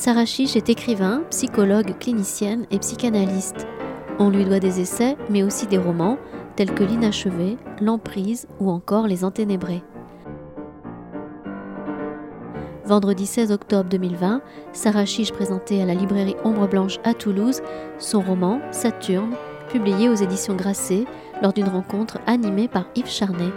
Sarah Chiche est écrivain, psychologue, clinicienne et psychanalyste. On lui doit des essais, mais aussi des romans, tels que L'inachevé, L'emprise ou encore Les enténébrés. Vendredi 16 octobre 2020, Sarah Chiche présentait à la librairie Ombre Blanche à Toulouse son roman Saturne, publié aux éditions Grasset lors d'une rencontre animée par Yves Charnet.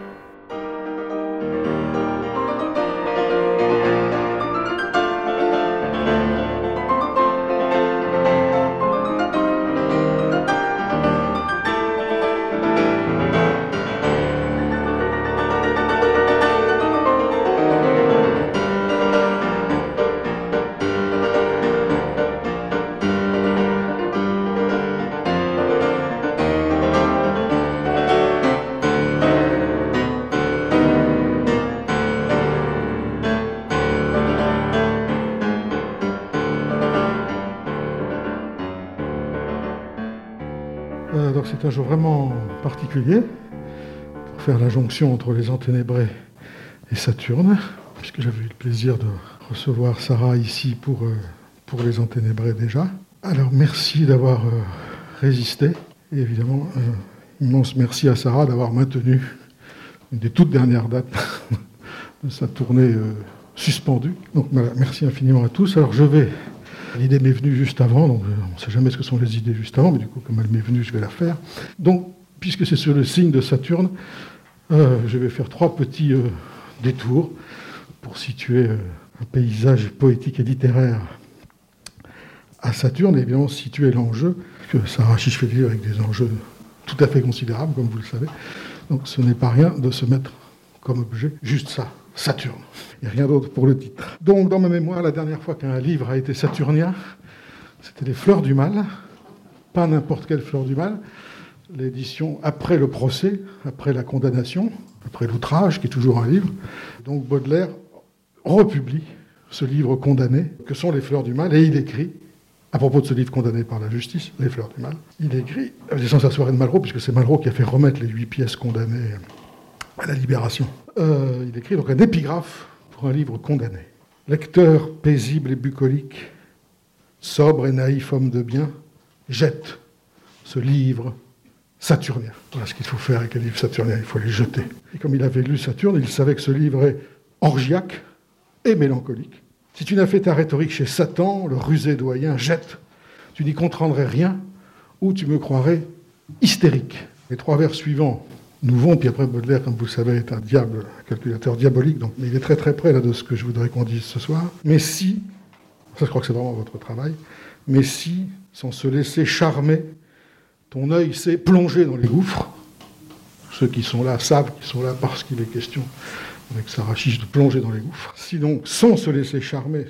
Jour vraiment particulier pour faire la jonction entre les Enténébrés et Saturne, puisque j'avais eu le plaisir de recevoir Sarah ici pour, euh, pour les Enténébrés déjà. Alors merci d'avoir euh, résisté, et évidemment, immense merci à Sarah d'avoir maintenu une des toutes dernières dates de sa tournée euh, suspendue. Donc merci infiniment à tous. Alors je vais L'idée m'est venue juste avant, donc euh, on ne sait jamais ce que sont les idées juste avant, mais du coup, comme elle m'est venue, je vais la faire. Donc, puisque c'est sur le signe de Saturne, euh, je vais faire trois petits euh, détours pour situer un paysage poétique et littéraire à Saturne, et évidemment situer l'enjeu, que Sarah vivre avec des enjeux tout à fait considérables, comme vous le savez. Donc ce n'est pas rien de se mettre comme objet juste ça, Saturne. Il n'y a rien d'autre pour le titre. Donc, dans ma mémoire, la dernière fois qu'un livre a été saturnien, c'était Les Fleurs du Mal. Pas n'importe quelle Fleur du Mal. L'édition après le procès, après la condamnation, après l'outrage, qui est toujours un livre. Donc, Baudelaire republie ce livre condamné, que sont Les Fleurs du Mal, et il écrit à propos de ce livre condamné par la justice, Les Fleurs du Mal, il écrit, sans sa soirée de Malraux, puisque c'est Malraux qui a fait remettre les huit pièces condamnées à la libération. Euh, il écrit donc un épigraphe pour un livre condamné. Lecteur paisible et bucolique, sobre et naïf homme de bien, jette ce livre saturnien. Voilà ce qu'il faut faire avec un livre saturnien, il faut les jeter. Et comme il avait lu Saturne, il savait que ce livre est orgiaque et mélancolique. Si tu n'as fait ta rhétorique chez Satan, le rusé doyen, jette. Tu n'y comprendrais rien, ou tu me croirais hystérique. Les trois vers suivants nous vont, puis après Baudelaire, comme vous le savez, est un diable, calculateur diabolique, donc il est très très près de ce que je voudrais qu'on dise ce soir. Mais si, ça je crois que c'est vraiment votre travail, mais si, sans se laisser charmer, ton œil s'est plongé dans les gouffres, ceux qui sont là savent qu'ils sont là parce qu'il est question, avec Sarah Chiche, de plonger dans les gouffres. Si donc, sans se laisser charmer,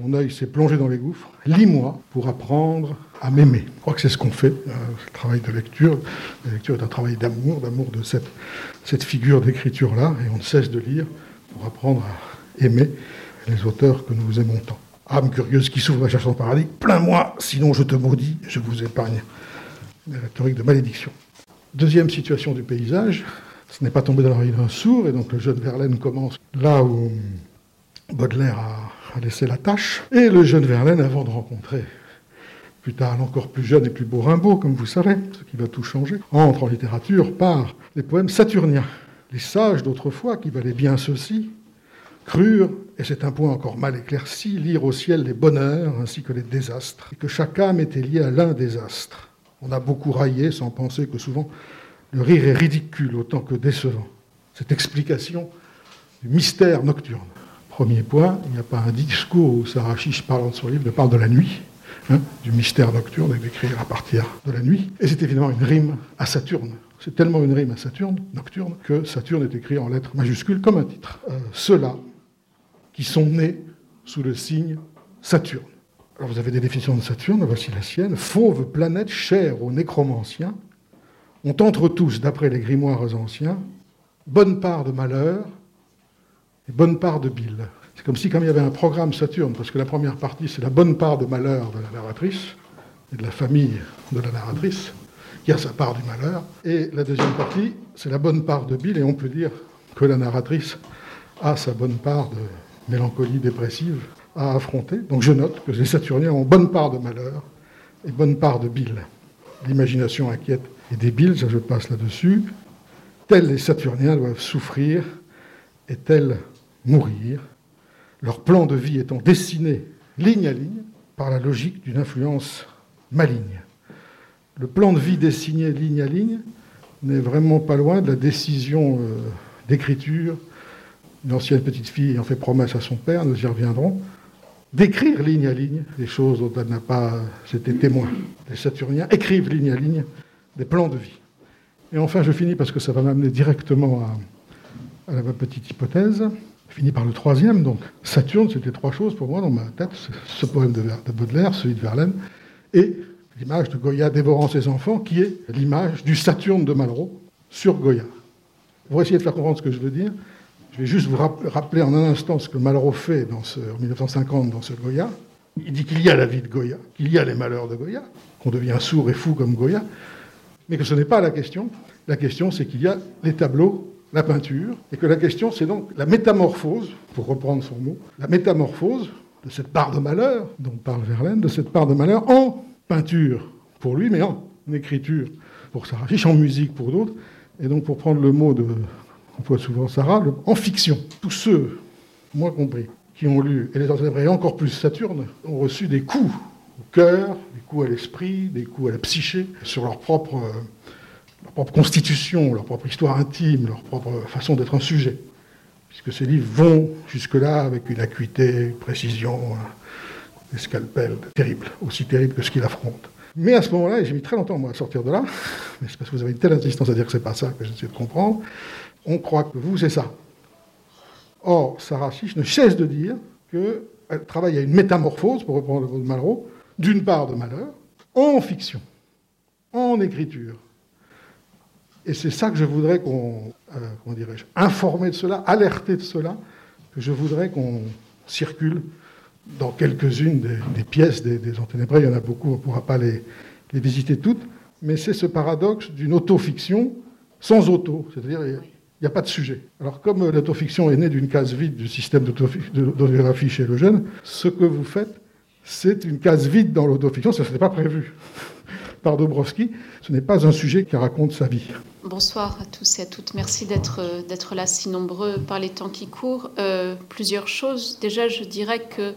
ton œil s'est plongé dans les gouffres, lis-moi pour apprendre à m'aimer. Je crois que c'est ce qu'on fait, euh, le travail de lecture. La lecture est un travail d'amour, d'amour de cette, cette figure d'écriture-là, et on ne cesse de lire pour apprendre à aimer les auteurs que nous aimons tant. Âme curieuse qui s'ouvre à chercher son paradis, plains-moi, sinon je te maudis, je vous épargne. La rhétorique de malédiction. Deuxième situation du paysage, ce n'est pas tombé dans l'oreille d'un sourd, et donc le jeune Verlaine commence là où Baudelaire a a laissé la tâche. Et le jeune Verlaine, avant de rencontrer plus tard l'encore plus jeune et plus beau Rimbaud, comme vous savez, ce qui va tout changer, entre en littérature par les poèmes saturniens. Les sages d'autrefois, qui valaient bien ceci, crurent, et c'est un point encore mal éclairci, lire au ciel les bonheurs ainsi que les désastres, et que chaque âme était liée à l'un des astres. On a beaucoup raillé sans penser que souvent le rire est ridicule autant que décevant. Cette explication du mystère nocturne. Premier point, il n'y a pas un discours où Sarah Chiche, parlant de son livre, ne parle de la nuit, hein, du mystère nocturne, et d'écrire à partir de la nuit. Et c'est évidemment une rime à Saturne. C'est tellement une rime à Saturne, nocturne, que Saturne est écrit en lettres majuscules comme un titre. Euh, ceux-là qui sont nés sous le signe Saturne. Alors vous avez des définitions de Saturne, voici la sienne. Fauve planète chère aux nécromanciens, ont entre tous, d'après les grimoires anciens, bonne part de malheur, bonne part de bile. C'est comme si, comme il y avait un programme Saturne, parce que la première partie, c'est la bonne part de malheur de la narratrice, et de la famille de la narratrice, qui a sa part du malheur, et la deuxième partie, c'est la bonne part de bile, et on peut dire que la narratrice a sa bonne part de mélancolie dépressive, à affronter. Donc je note que les Saturniens ont bonne part de malheur et bonne part de bile. L'imagination inquiète et débile, ça je passe là-dessus. Tels les Saturniens doivent souffrir et tels mourir, leur plan de vie étant dessiné ligne à ligne par la logique d'une influence maligne. Le plan de vie dessiné ligne à ligne n'est vraiment pas loin de la décision euh, d'écriture. Une ancienne petite fille en fait promesse à son père, nous y reviendrons, d'écrire ligne à ligne des choses dont elle n'a pas été témoin. Les Saturniens écrivent ligne à ligne des plans de vie. Et enfin, je finis parce que ça va m'amener directement à, à ma petite hypothèse. Je finis par le troisième, donc Saturne, c'était trois choses pour moi dans ma tête, ce poème de, Baudelaire, celui de Verlaine, et l'image de Goya dévorant ses enfants, qui est l'image du Saturne de Malraux sur Goya. Pour essayer de faire comprendre ce que je veux dire, je vais juste vous rappeler en un instant ce que Malraux fait dans ce, en 1950 dans ce Goya. Il dit qu'il y a la vie de Goya, qu'il y a les malheurs de Goya, qu'on devient sourd et fou comme Goya, mais que ce n'est pas la question. La question, c'est qu'il y a les tableaux la peinture, et que la question, c'est donc la métamorphose, pour reprendre son mot, la métamorphose de cette part de malheur dont parle Verlaine, de cette part de malheur en peinture pour lui, mais en écriture pour Sarah Fiche, en musique pour d'autres, et donc pour prendre le mot de, on voit souvent Sarah, en fiction. Tous ceux, moi compris, qui ont lu, et les et encore plus Saturne, ont reçu des coups au cœur, des coups à l'esprit, des coups à la psyché, sur leur propre leur propre constitution, leur propre histoire intime, leur propre façon d'être un sujet. Puisque ces livres vont jusque-là avec une acuité, une précision, des scalpels terribles, aussi terribles que ce qu'ils affrontent. Mais à ce moment-là, et j'ai mis très longtemps moi, à sortir de là, mais c'est parce que vous avez une telle insistance à dire que c'est pas ça que j'essaie de comprendre, on croit que vous, c'est ça. Or, Sarah Chiche ne cesse de dire qu'elle travaille à une métamorphose, pour reprendre le mot de Malraux, d'une part de malheur, en fiction, en écriture, et c'est ça que je voudrais qu'on, euh, comment dirais-je, informer de cela, alerter de cela, que je voudrais qu'on circule dans quelques-unes des, pièces des, des Enténébrés. Il y en a beaucoup, on ne pourra pas les, visiter toutes, mais c'est ce paradoxe d'une autofiction sans auto, c'est-à-dire il n'y a pas de sujet. Alors comme l'autofiction est née d'une case vide du système d'autographie chez le jeune, ce que vous faites, c'est une case vide dans l'autofiction, ça n'était pas prévu par Dobrowski. Ce n'est pas un sujet qui raconte sa vie. Bonsoir à tous et à toutes. Merci d'être d'être là si nombreux par les temps qui courent. Euh, plusieurs choses. Déjà, je dirais que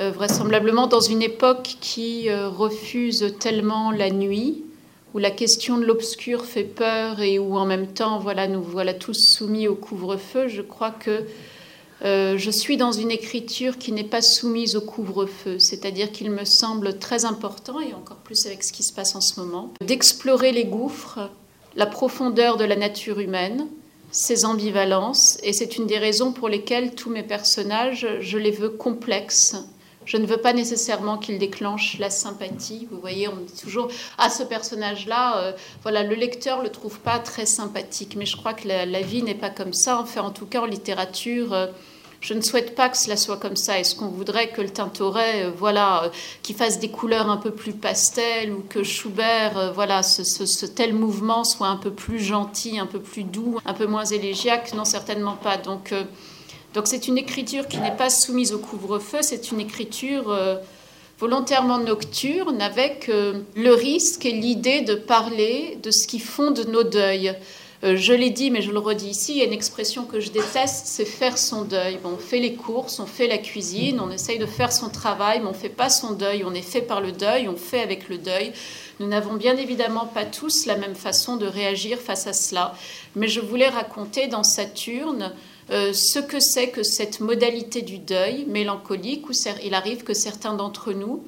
euh, vraisemblablement dans une époque qui euh, refuse tellement la nuit, où la question de l'obscur fait peur et où en même temps, voilà, nous voilà tous soumis au couvre-feu, je crois que euh, je suis dans une écriture qui n'est pas soumise au couvre-feu, c'est-à-dire qu'il me semble très important, et encore plus avec ce qui se passe en ce moment, d'explorer les gouffres, la profondeur de la nature humaine, ses ambivalences, et c'est une des raisons pour lesquelles tous mes personnages, je les veux complexes. Je ne veux pas nécessairement qu'ils déclenchent la sympathie. Vous voyez, on dit toujours ah ce personnage-là, euh, voilà, le lecteur le trouve pas très sympathique. Mais je crois que la, vie n'est pas comme ça. Enfin, en tout cas, en littérature, euh, je ne souhaite pas que cela soit comme ça. Est-ce qu'on voudrait que le Tintoret, euh, voilà, euh, qui fasse des couleurs un peu plus pastel, ou que Schubert, euh, voilà, ce, tel mouvement soit un peu plus gentil, un peu plus doux, un peu moins élégiaque? Non, certainement pas. Donc, donc c'est une écriture qui n'est pas soumise au couvre-feu. C'est une écriture volontairement nocturne avec le risque et l'idée de parler de ce qui fonde nos deuils. Euh, je l'ai dit, mais je le redis ici, il y a une expression que je déteste, c'est faire son deuil. on fait les courses, on fait la cuisine, on essaye de faire son travail, mais on ne fait pas son deuil, on est fait par le deuil, on fait avec le deuil. Nous n'avons bien évidemment pas tous la même façon de réagir face à cela, mais je voulais raconter dans Saturne euh, ce que c'est que cette modalité du deuil mélancolique, où il arrive que certains d'entre nous,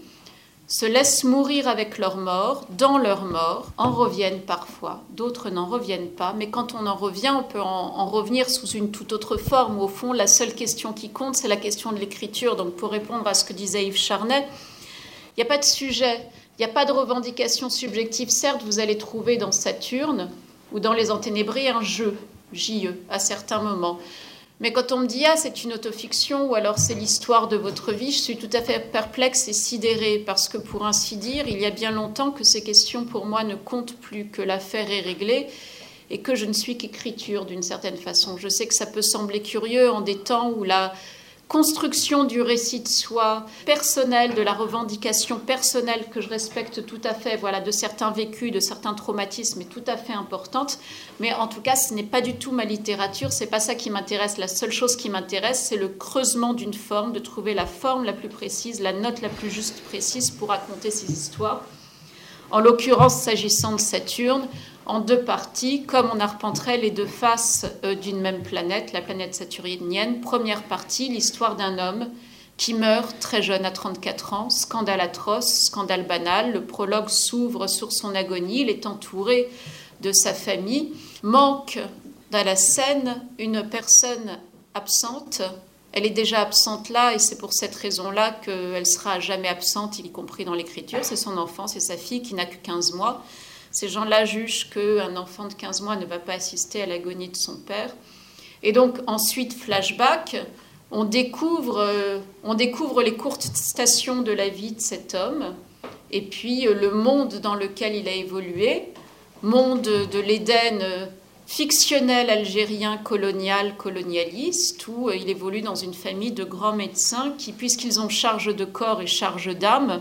se laissent mourir avec leur mort, dans leur mort, en reviennent parfois, d'autres n'en reviennent pas, mais quand on en revient, on peut en, revenir sous une toute autre forme. Au fond, la seule question qui compte, c'est la question de l'écriture. Donc pour répondre à ce que disait Yves Charnet, il n'y a pas de sujet, il n'y a pas de revendication subjective. Certes, vous allez trouver dans Saturne ou dans les Enténébrés un jeu, JE, à certains moments. Mais quand on me dit ah c'est une autofiction ou alors c'est l'histoire de votre vie, je suis tout à fait perplexe et sidérée parce que pour ainsi dire, il y a bien longtemps que ces questions pour moi ne comptent plus, que l'affaire est réglée et que je ne suis qu'écriture d'une certaine façon. Je sais que ça peut sembler curieux en des temps où la construction du récit de soi personnel, de la revendication personnelle que je respecte tout à fait, voilà, de certains vécus, de certains traumatismes est tout à fait importante. Mais en tout cas, ce n'est pas du tout ma littérature, c'est pas ça qui m'intéresse. La seule chose qui m'intéresse, c'est le creusement d'une forme, de trouver la forme la plus précise, la note la plus juste précise pour raconter ces histoires. En l'occurrence, s'agissant de Saturne, en deux parties, comme on arpenterait les deux faces euh, d'une même planète, la planète saturnienne. Première partie, l'histoire d'un homme qui meurt très jeune à 34 ans, scandale atroce, scandale banal. Le prologue s'ouvre sur son agonie, il est entouré de sa famille. Manque dans la scène une personne absente. Elle est déjà absente là et c'est pour cette raison-là qu'elle sera jamais absente, y compris dans l'écriture. C'est son enfant, c'est sa fille qui n'a que 15 mois. Ces gens-là jugent qu'un enfant de 15 mois ne va pas assister à l'agonie de son père. Et donc ensuite, flashback, on découvre, euh, on découvre les courtes stations de la vie de cet homme, et puis euh, le monde dans lequel il a évolué, monde de l'Éden euh, fictionnel algérien colonial, colonialiste, où il évolue dans une famille de grands médecins qui, puisqu'ils ont charge de corps et charge d'âme,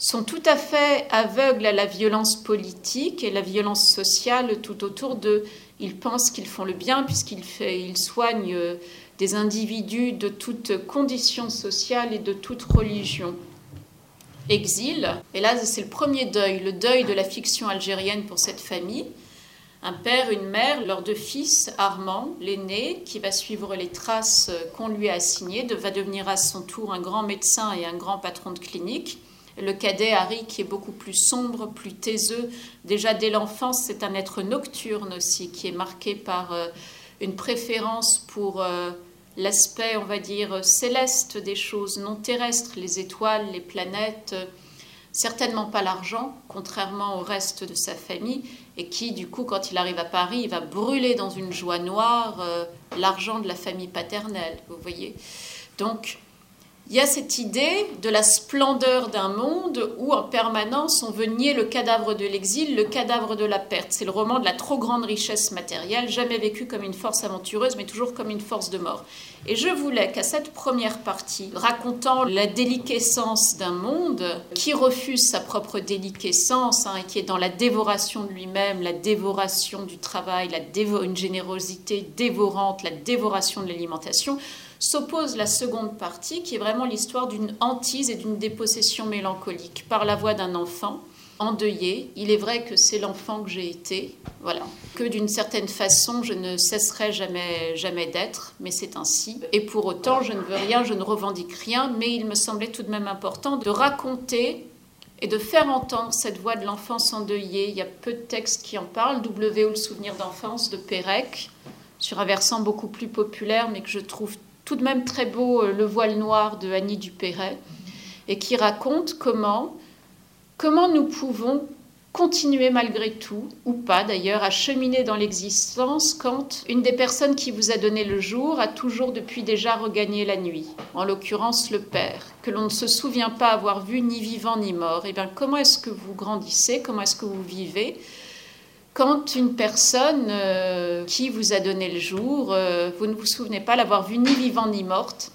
sont tout à fait aveugles à la violence politique et la violence sociale tout autour d'eux. Ils pensent qu'ils font le bien puisqu'ils ils soignent euh, des individus de toutes conditions sociales et de toute religion. Exil, et là c'est le premier deuil, le deuil de la fiction algérienne pour cette famille. Un père, une mère, leurs deux fils, Armand, l'aîné, qui va suivre les traces qu'on lui a assignées, va devenir à son tour un grand médecin et un grand patron de clinique le cadet Harry qui est beaucoup plus sombre, plus taiseux. Déjà dès l'enfance, c'est un être nocturne aussi qui est marqué par euh, une préférence pour euh, l'aspect, on va dire, céleste des choses non terrestres, les étoiles, les planètes. certainement pas l'argent, contrairement au reste de sa famille, et qui, du coup, quand il arrive à Paris, il va brûler dans une joie noire euh, l'argent de la famille paternelle, vous voyez. Donc, il y a cette idée de la splendeur d'un monde où en permanence on veut nier le cadavre de l'exil, le cadavre de la perte. C'est le roman de la trop grande richesse matérielle, jamais vécu comme une force aventureuse, mais toujours comme une force de mort. Et je voulais qu'à cette première partie, racontant la déliquescence d'un monde qui refuse sa propre déliquescence hein, et qui est dans la dévoration de lui-même, la dévoration du travail, la une générosité dévorante, la dévoration de l'alimentation, s'oppose la seconde partie, qui est vraiment l'histoire d'une hantise et d'une dépossession mélancolique par la voix d'un enfant endeuillé. Il est vrai que c'est l'enfant que j'ai été, voilà. Que d'une certaine façon, je ne cesserai jamais, jamais d'être, mais c'est ainsi. Et pour autant, je ne veux rien, je ne revendique rien, mais il me semblait tout de même important de raconter et de faire entendre cette voix de l'enfance endeuillée. Il y a peu de textes qui en parlent. W ou le souvenir d'enfance de Pérec, sur un versant beaucoup plus populaire, mais que je trouve tout de même très beau euh, Le voile noir de Annie Dupéret, et qui raconte comment, comment nous pouvons continuer malgré tout, ou pas d'ailleurs, à cheminer dans l'existence quand une des personnes qui vous a donné le jour a toujours depuis déjà regagné la nuit, en l'occurrence le Père, que l'on ne se souvient pas avoir vu ni vivant ni mort. Et eh bien comment est-ce que vous grandissez, comment est-ce que vous vivez? Quand une personne euh, qui vous a donné le jour, euh, vous ne vous souvenez pas l'avoir vue ni vivante ni morte,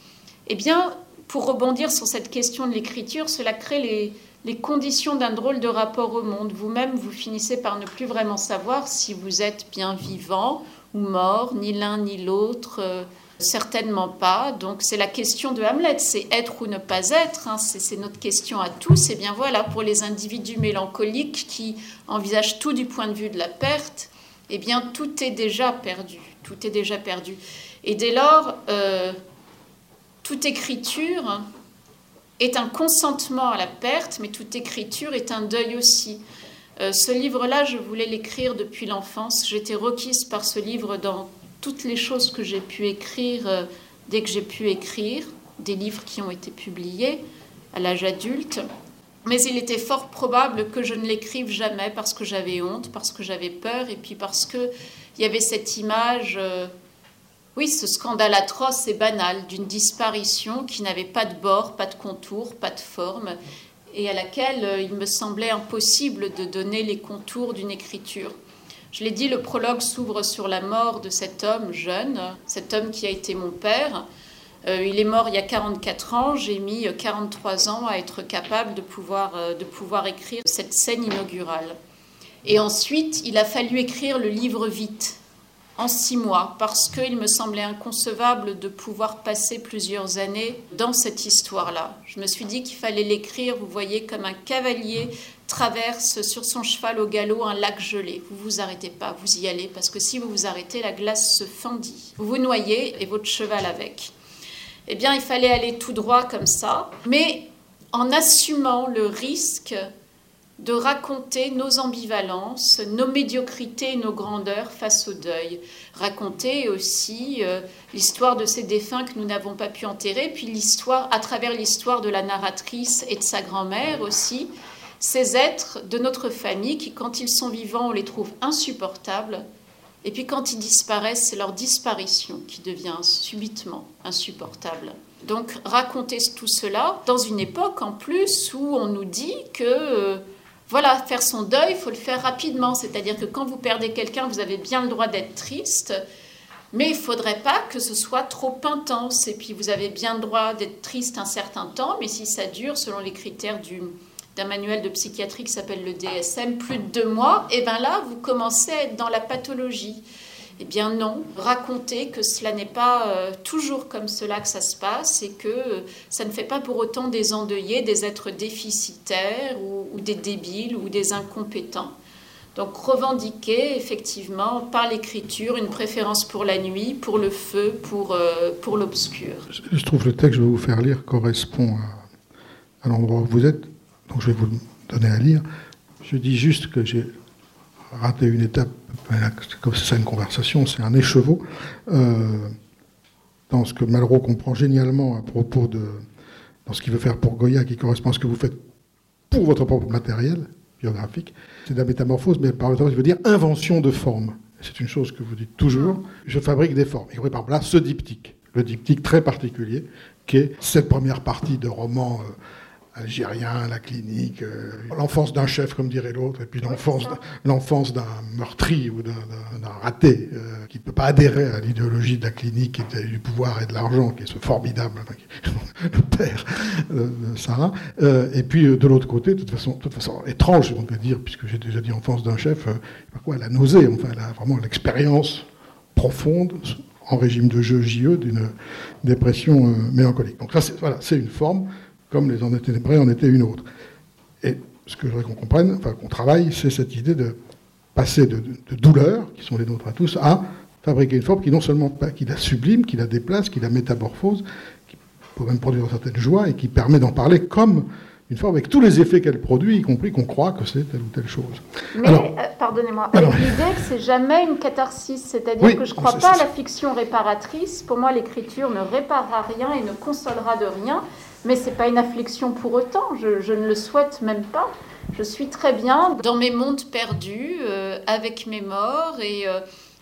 eh bien, pour rebondir sur cette question de l'écriture, cela crée les, les conditions d'un drôle de rapport au monde. Vous-même, vous finissez par ne plus vraiment savoir si vous êtes bien vivant ou mort, ni l'un ni l'autre. Euh, Certainement pas. Donc c'est la question de Hamlet, c'est être ou ne pas être. Hein. C'est notre question à tous. Et bien voilà, pour les individus mélancoliques qui envisagent tout du point de vue de la perte, eh bien tout est déjà perdu. Tout est déjà perdu. Et dès lors, euh, toute écriture est un consentement à la perte, mais toute écriture est un deuil aussi. Euh, ce livre-là, je voulais l'écrire depuis l'enfance. J'étais requise par ce livre dans toutes les choses que j'ai pu écrire euh, dès que j'ai pu écrire, des livres qui ont été publiés à l'âge adulte. Mais il était fort probable que je ne l'écrive jamais parce que j'avais honte, parce que j'avais peur, et puis parce qu'il y avait cette image, euh, oui, ce scandale atroce et banal d'une disparition qui n'avait pas de bord, pas de contour, pas de forme, et à laquelle euh, il me semblait impossible de donner les contours d'une écriture. Je l'ai dit, le prologue s'ouvre sur la mort de cet homme jeune, cet homme qui a été mon père, il est mort il y a 44 ans, j'ai mis 43 ans à être capable de pouvoir, de pouvoir écrire cette scène inaugurale. Et ensuite, il a fallu écrire le livre vite, en six mois, parce qu'il me semblait inconcevable de pouvoir passer plusieurs années dans cette histoire-là. Je me suis dit qu'il fallait l'écrire, vous voyez, comme un cavalier traverse sur son cheval au galop un lac gelé. Vous vous arrêtez pas, vous y allez, parce que si vous vous arrêtez, la glace se fendit. Vous vous noyez et votre cheval avec. Eh bien, il fallait aller tout droit comme ça, mais en assumant le risque de raconter nos ambivalences, nos médiocrités et nos grandeurs face au deuil. Raconter aussi euh, l'histoire de ces défunts que nous n'avons pas pu enterrer, puis l'histoire, à travers l'histoire de la narratrice et de sa grand-mère aussi, ces êtres de notre famille qui, quand ils sont vivants, on les trouve insupportables, et puis quand ils disparaissent, c'est leur disparition qui devient subitement insupportable. Donc raconter tout cela dans une époque en plus où on nous dit que... Euh, voilà, faire son deuil, il faut le faire rapidement. C'est-à-dire que quand vous perdez quelqu'un, vous avez bien le droit d'être triste, mais il ne faudrait pas que ce soit trop intense. Et puis vous avez bien le droit d'être triste un certain temps, mais si ça dure, selon les critères d'un manuel de psychiatrie qui s'appelle le DSM, plus de deux mois, et eh bien là, vous commencez à être dans la pathologie. Eh bien non, raconter que cela n'est pas euh, toujours comme cela que ça se passe et que euh, ça ne fait pas pour autant des endeuillés, des êtres déficitaires ou, des débiles ou des incompétents. Donc revendiquer effectivement par l'écriture une préférence pour la nuit, pour le feu, pour, euh, pour l'obscur. Je trouve le texte que je vais vous faire lire correspond à l'endroit où vous êtes, donc je vais vous le donner à lire. Je dis juste que j'ai raté une étape comme c'est une conversation, c'est un écheveau, euh, dans ce que Malraux comprend génialement à propos de, dans ce qu'il veut faire pour Goya, qui correspond à ce que vous faites pour votre propre matériel biographique. C'est de la métamorphose, mais par métamorphose, il veut dire invention de forme. C'est une chose que vous dites toujours. Je fabrique des formes. Et par là, ce diptyque, le diptyque très particulier, qui est cette première partie de roman. Euh, algérien, la clinique, euh, l'enfance d'un chef, comme dirait l'autre, et puis l'enfance d'un meurtri ou d'un raté euh, qui ne peut pas adhérer à l'idéologie de la clinique et du pouvoir et de l'argent, qui est ce formidable, le père de Sarah. Euh, et puis de l'autre côté, de toute façon, toute façon étrange, on peut dire, puisque j'ai déjà dit enfance d'un chef, quoi, la nausée, enfin, elle a vraiment l'expérience profonde en régime de jeu JE d'une dépression mélancolique. Donc voilà, c'est une forme comme les ténébrés en étaient une autre. Et ce que je voudrais qu'on comprenne, enfin qu'on travaille, c'est cette idée de passer de, douleurs, qui sont les nôtres à tous, à fabriquer une forme qui non seulement qui la sublime, qui la déplace, qui la métamorphose, qui peut même produire une certaine joie et qui permet d'en parler comme une forme avec tous les effets qu'elle produit, y compris qu'on croit que c'est telle ou telle chose. Mais, euh, pardonnez-moi, l'idée que c'est jamais une catharsis, c'est-à-dire que je ne crois pas à la fiction réparatrice. Pour moi, l'écriture ne réparera rien et ne consolera de rien. Mais ce n'est pas une affliction pour autant, je, ne le souhaite même pas. Je suis très bien dans mes mondes perdus, euh, avec mes morts, euh,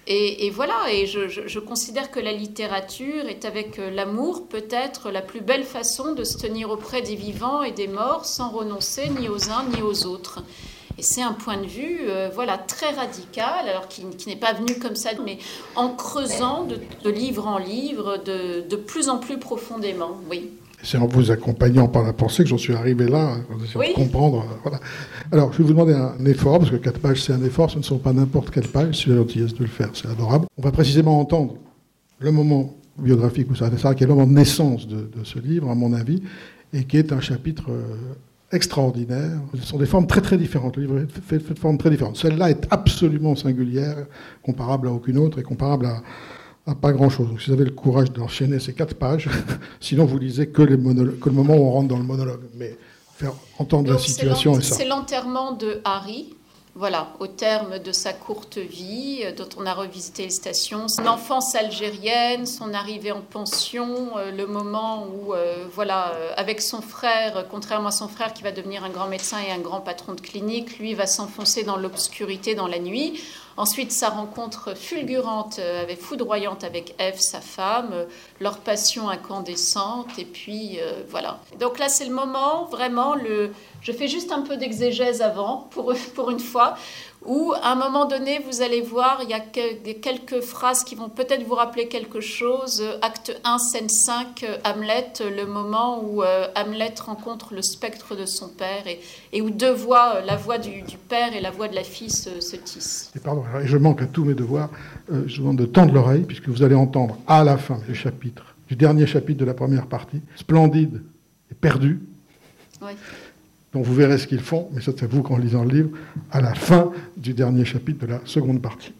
et, et, voilà, et je, considère que la littérature est avec euh, l'amour peut-être la plus belle façon de se tenir auprès des vivants et des morts sans renoncer ni aux uns ni aux autres. Et c'est un point de vue voilà, très radical, alors qui, n'est pas venu comme ça, mais en creusant de, livre en livre de, de plus en plus profondément, oui. C'est en vous accompagnant par la pensée que j'en suis arrivé là, en essayant de comprendre. Euh, voilà. Alors, je vais vous demander un effort, parce que quatre pages, c'est un effort, ce ne sont pas n'importe quelle page, si la gentillesse de le faire, c'est adorable. On va précisément entendre le moment biographique où ça qui est le moment de naissance de, ce livre, à mon avis, et qui est un chapitre euh, extraordinaire. Ce sont des formes très très différentes. Le livre est fait de formes très différentes. Celle-là est absolument singulière, comparable à aucune autre, et comparable à à pas grand-chose. Donc si vous avez le courage d'enchaîner ces quatre pages, sinon vous lisez que, les que le moment où on rentre dans le monologue. Mais faire entendre la situation et ça. C'est l'enterrement de Harry, voilà, au terme de sa courte vie, euh, dont on a revisité les stations, son enfance algérienne, son arrivée en pension, euh, le moment où, euh, voilà, avec son frère, contrairement à son frère qui va devenir un grand médecin et un grand patron de clinique, lui va s'enfoncer dans l'obscurité dans la nuit Ensuite, sa rencontre fulgurante, euh, avec, foudroyante avec Ève, sa femme, euh, leur passion incandescente, et puis euh, voilà. Donc là, c'est le moment, vraiment, le... je fais juste un peu d'exégèse avant, pour, pour une fois, où à un moment donné, vous allez voir, il y a quelques phrases qui vont peut-être vous rappeler quelque chose. Acte 1, scène 5, Hamlet, le moment où Hamlet rencontre le spectre de son père et, et où deux voix, la voix du, père et la voix de la fille se, se tissent. Et pardon, je manque à tous mes devoirs. Euh, je vous demande de tendre l'oreille, puisque vous allez entendre à la fin du chapitre, du dernier chapitre de la première partie, splendide et perdu. Donc vous verrez ce qu'ils font, mais ça c'est vous qu'en lisant le livre, à la fin du dernier chapitre de la seconde partie.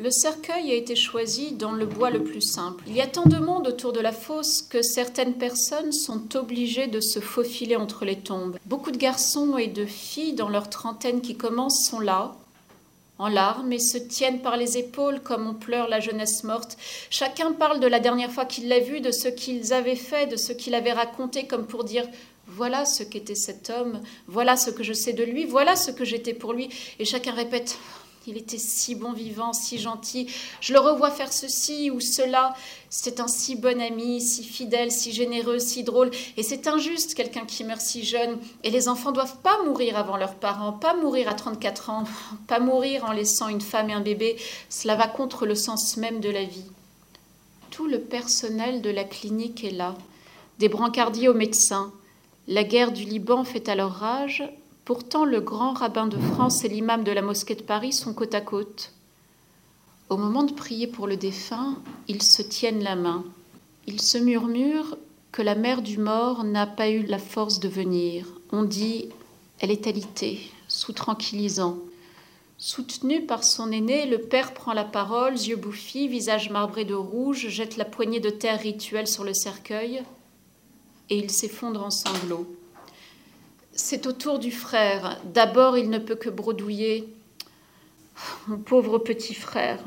Le cercueil a été choisi dans le bois le plus simple. Il y a tant de monde autour de la fosse que certaines personnes sont obligées de se faufiler entre les tombes. Beaucoup de garçons et de filles dans leur trentaine qui commencent sont là, en larmes, et se tiennent par les épaules comme on pleure la jeunesse morte. Chacun parle de la dernière fois qu'il l'a vu, de ce qu'ils avaient fait, de ce qu'il avait raconté, comme pour dire voilà ce qu'était cet homme, voilà ce que je sais de lui, voilà ce que j'étais pour lui. Et chacun répète il était si bon vivant, si gentil. Je le revois faire ceci ou cela. C'est un si bon ami, si fidèle, si généreux, si drôle. Et c'est injuste, quelqu'un qui meurt si jeune. Et les enfants doivent pas mourir avant leurs parents, pas mourir à 34 ans, pas mourir en laissant une femme et un bébé. Cela va contre le sens même de la vie. Tout le personnel de la clinique est là, des brancardiers aux médecins. La guerre du Liban fait alors rage, Pourtant, le grand rabbin de France et l'imam de la mosquée de Paris sont côte à côte. Au moment de prier pour le défunt, ils se tiennent la main. Ils se murmurent que la mère du mort n'a pas eu la force de venir. On dit elle est alitée, sous tranquillisant. Soutenu par son aîné, le père prend la parole, yeux bouffis, visage marbré de rouge, jette la poignée de terre rituelle sur le cercueil, et il s'effondre en sanglots. C'est au tour du frère. D'abord, il ne peut que bredouiller. Mon pauvre petit frère,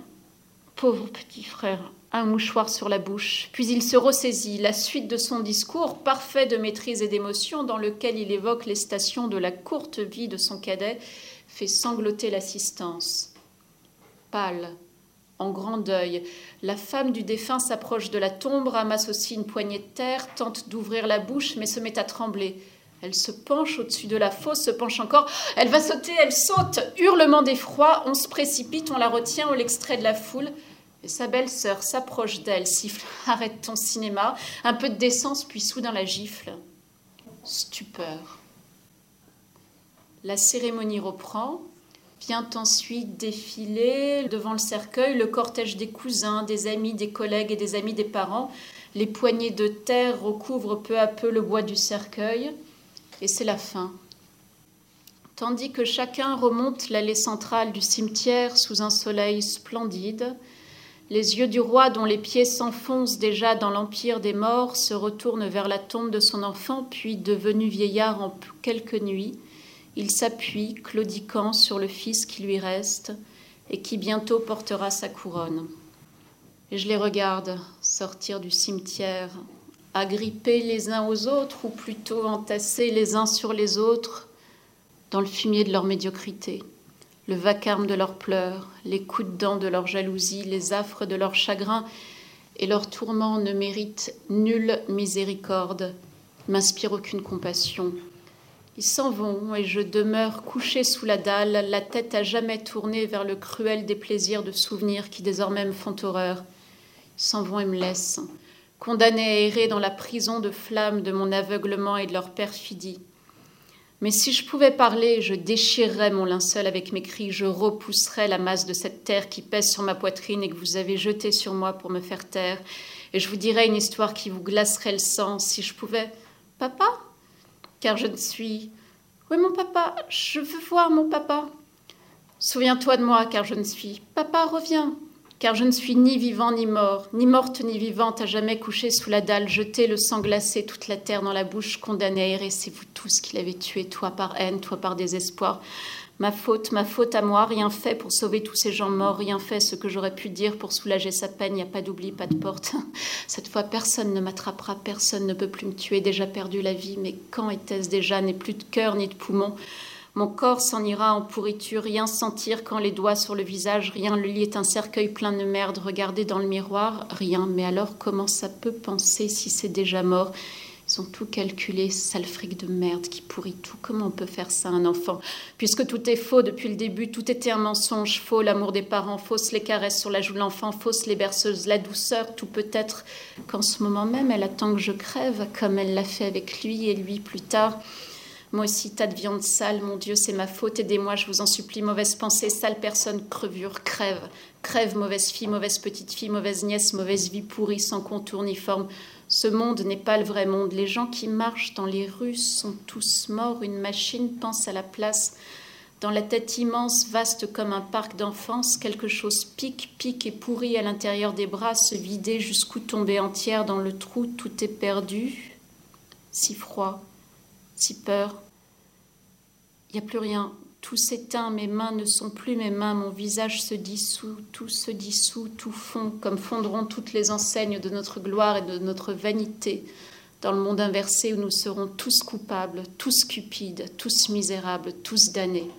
pauvre petit frère, un mouchoir sur la bouche. Puis il se ressaisit. La suite de son discours, parfait de maîtrise et d'émotion, dans lequel il évoque les stations de la courte vie de son cadet, fait sangloter l'assistance. Pâle, en grand deuil, la femme du défunt s'approche de la tombe, ramasse aussi une poignée de terre, tente d'ouvrir la bouche, mais se met à trembler. Elle se penche au-dessus de la fosse, se penche encore. Elle va sauter, elle saute. Hurlement d'effroi, on se précipite, on la retient, on l'extrait de la foule. Et sa belle-sœur s'approche d'elle, siffle Arrête ton cinéma. Un peu de décence, puis soudain la gifle. Stupeur. La cérémonie reprend. Vient ensuite défiler devant le cercueil le cortège des cousins, des amis, des collègues et des amis des parents. Les poignées de terre recouvrent peu à peu le bois du cercueil et c'est la fin. Tandis que chacun remonte l'allée centrale du cimetière sous un soleil splendide, les yeux du roi dont les pieds s'enfoncent déjà dans l'empire des morts se retournent vers la tombe de son enfant, puis devenu vieillard en quelques nuits, il s'appuie, claudiquant, sur le fils qui lui reste et qui bientôt portera sa couronne. Et je les regarde sortir du cimetière agrippés les uns aux autres, ou plutôt entassés les uns sur les autres, dans le fumier de leur médiocrité, le vacarme de leurs pleurs, les coups de dents de leur jalousie, les affres de leur chagrin, et leurs tourments ne méritent nulle miséricorde, m'inspirent aucune compassion. Ils s'en vont et je demeure couché sous la dalle, la tête à jamais tournée vers le cruel des plaisirs de souvenirs qui désormais me font horreur. Ils s'en vont et me laissent condamnés à errer dans la prison de flammes de mon aveuglement et de leur perfidie. Mais si je pouvais parler, je déchirerais mon linceul avec mes cris, je repousserais la masse de cette terre qui pèse sur ma poitrine et que vous avez jetée sur moi pour me faire taire, et je vous dirais une histoire qui vous glacerait le sang si je pouvais. Papa? Car je ne suis. Oui, mon papa, je veux voir mon papa. Souviens-toi de moi, car je ne suis. Papa, reviens car je ne suis ni vivant ni mort, ni morte ni vivante à jamais couché sous la dalle, jeté le sang glacé, toute la terre dans la bouche, condamné à errer, c'est vous tous qui l'avez tué, toi par haine, toi par désespoir. Ma faute, ma faute à moi, rien fait pour sauver tous ces gens morts, rien fait ce que j'aurais pu dire pour soulager sa peine, il n'y a pas d'oubli, pas de porte. Cette fois, personne ne m'attrapera, personne ne peut plus me tuer, déjà perdu la vie, mais quand était-ce déjà, n'ai plus de cœur ni de poumon Mon corps s'en ira en pourriture, rien sentir quand les doigts sur le visage, rien, le lit est un cercueil plein de merde, regarder dans le miroir, rien. Mais alors comment ça peut penser si c'est déjà mort? Ils ont tout calculé, sale fric de merde qui pourrit tout. Comment on peut faire ça à un enfant? Puisque tout est faux depuis le début, tout était un mensonge, faux l'amour des parents, fausse les caresses sur la joue de l'enfant, fausse les berceuses, la douceur, tout peut être qu'en ce moment même, elle attend que je crève, comme elle l'a fait avec lui et lui plus tard. Moi aussi, tas de viande sale, mon Dieu, c'est ma faute, aidez-moi, je vous en supplie, mauvaise pensée, sale personne, crevure, crève, crève, mauvaise fille, mauvaise petite fille, mauvaise nièce, mauvaise vie pourrie, sans contour ni forme. Ce monde n'est pas le vrai monde. Les gens qui marchent dans les rues sont tous morts. Une machine pense à la place. Dans la tête immense, vaste comme un parc d'enfance, quelque chose pique, pique et pourrit à l'intérieur des bras, se vider jusqu'où tomber entière dans le trou, tout est perdu. Si froid, si peur. Il n'y a plus rien. Tout s'éteint, mes mains ne sont plus mes mains, mon visage se dissout, tout se dissout, tout fond, comme fondront toutes les enseignes de notre gloire et de notre vanité dans le monde inversé où nous serons tous coupables, tous cupides, tous misérables, tous damnés.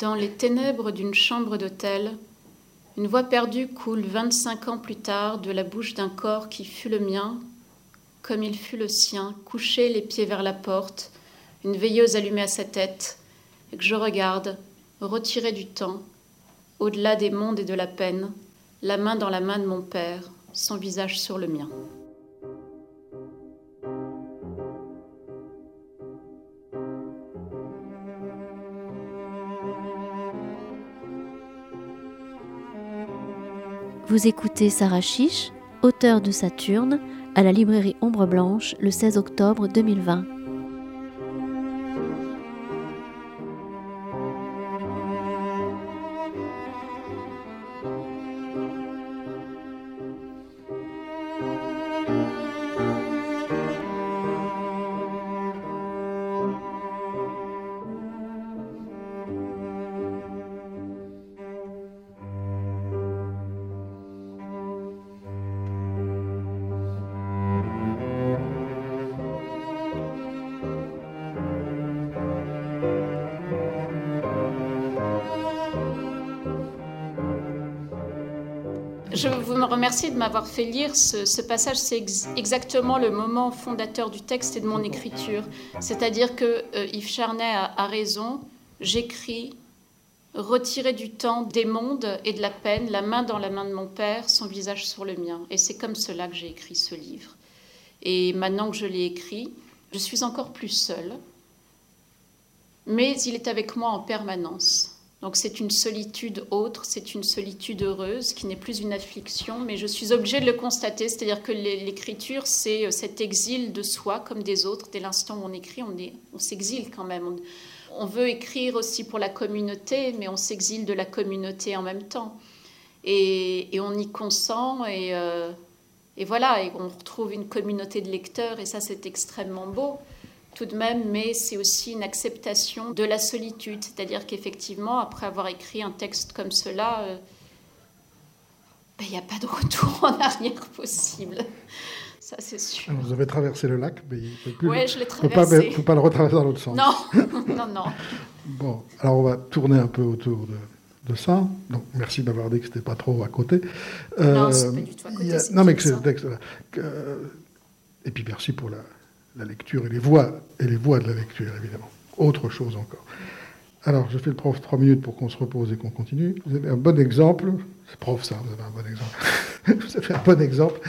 Dans les ténèbres d'une chambre d'hôtel, une voix perdue coule 25 ans plus tard de la bouche d'un corps qui fut le mien, comme il fut le sien, couché les pieds vers la porte, une veilleuse allumée à sa tête, que je regarde, retiré du temps, au-delà des mondes et de la peine, la main dans la main de mon père, son visage sur le mien. Vous écoutez Sarah Chiche, auteur de Saturne, à la librairie Ombre Blanche le 16 octobre 2020. Remercie de m'avoir fait lire ce, passage. C'est exactement le moment fondateur du texte et de mon écriture. C'est-à-dire que euh, Yves Charnet a, raison. J'écris retiré du temps des mondes et de la peine, la main dans la main de mon père, son visage sur le mien. Et c'est comme cela que j'ai écrit ce livre. Et maintenant que je l'ai écrit, je suis encore plus seule, mais il est avec moi en permanence. Donc c'est une solitude autre, c'est une solitude heureuse qui n'est plus une affliction, mais je suis obligée de le constater, c'est-à-dire que l'écriture, c'est euh, cet exil de soi comme des autres. Dès l'instant où on écrit, on, s'exile quand même. On, veut écrire aussi pour la communauté, mais on s'exile de la communauté en même temps. Et, on y consent, et, euh, et voilà, et on retrouve une communauté de lecteurs, et ça c'est extrêmement beau tout de même, mais c'est aussi une acceptation de la solitude. C'est-à-dire qu'effectivement, après avoir écrit un texte comme cela, euh, ben, il n'y a pas de retour en arrière possible. Ça, c'est sûr. Vous avez traversé le lac, mais il ne peut plus. Oui, je l'ai traversé. Il ne faut pas le retraverser dans l'autre sens. Non, non, non. bon, alors on va tourner un peu autour de, ça. Donc, merci d'avoir dit que ce n'était pas trop à côté. Euh, non, pas du tout à côté. non, mais que c'est le texte. Euh, et puis merci pour la, la lecture et les voix, et les voix de la lecture, évidemment. Autre chose encore. Alors, je fais le prof trois minutes pour qu'on se repose et qu'on continue. Vous avez un bon exemple, c'est prof ça, vous avez un bon exemple. vous avez un bon exemple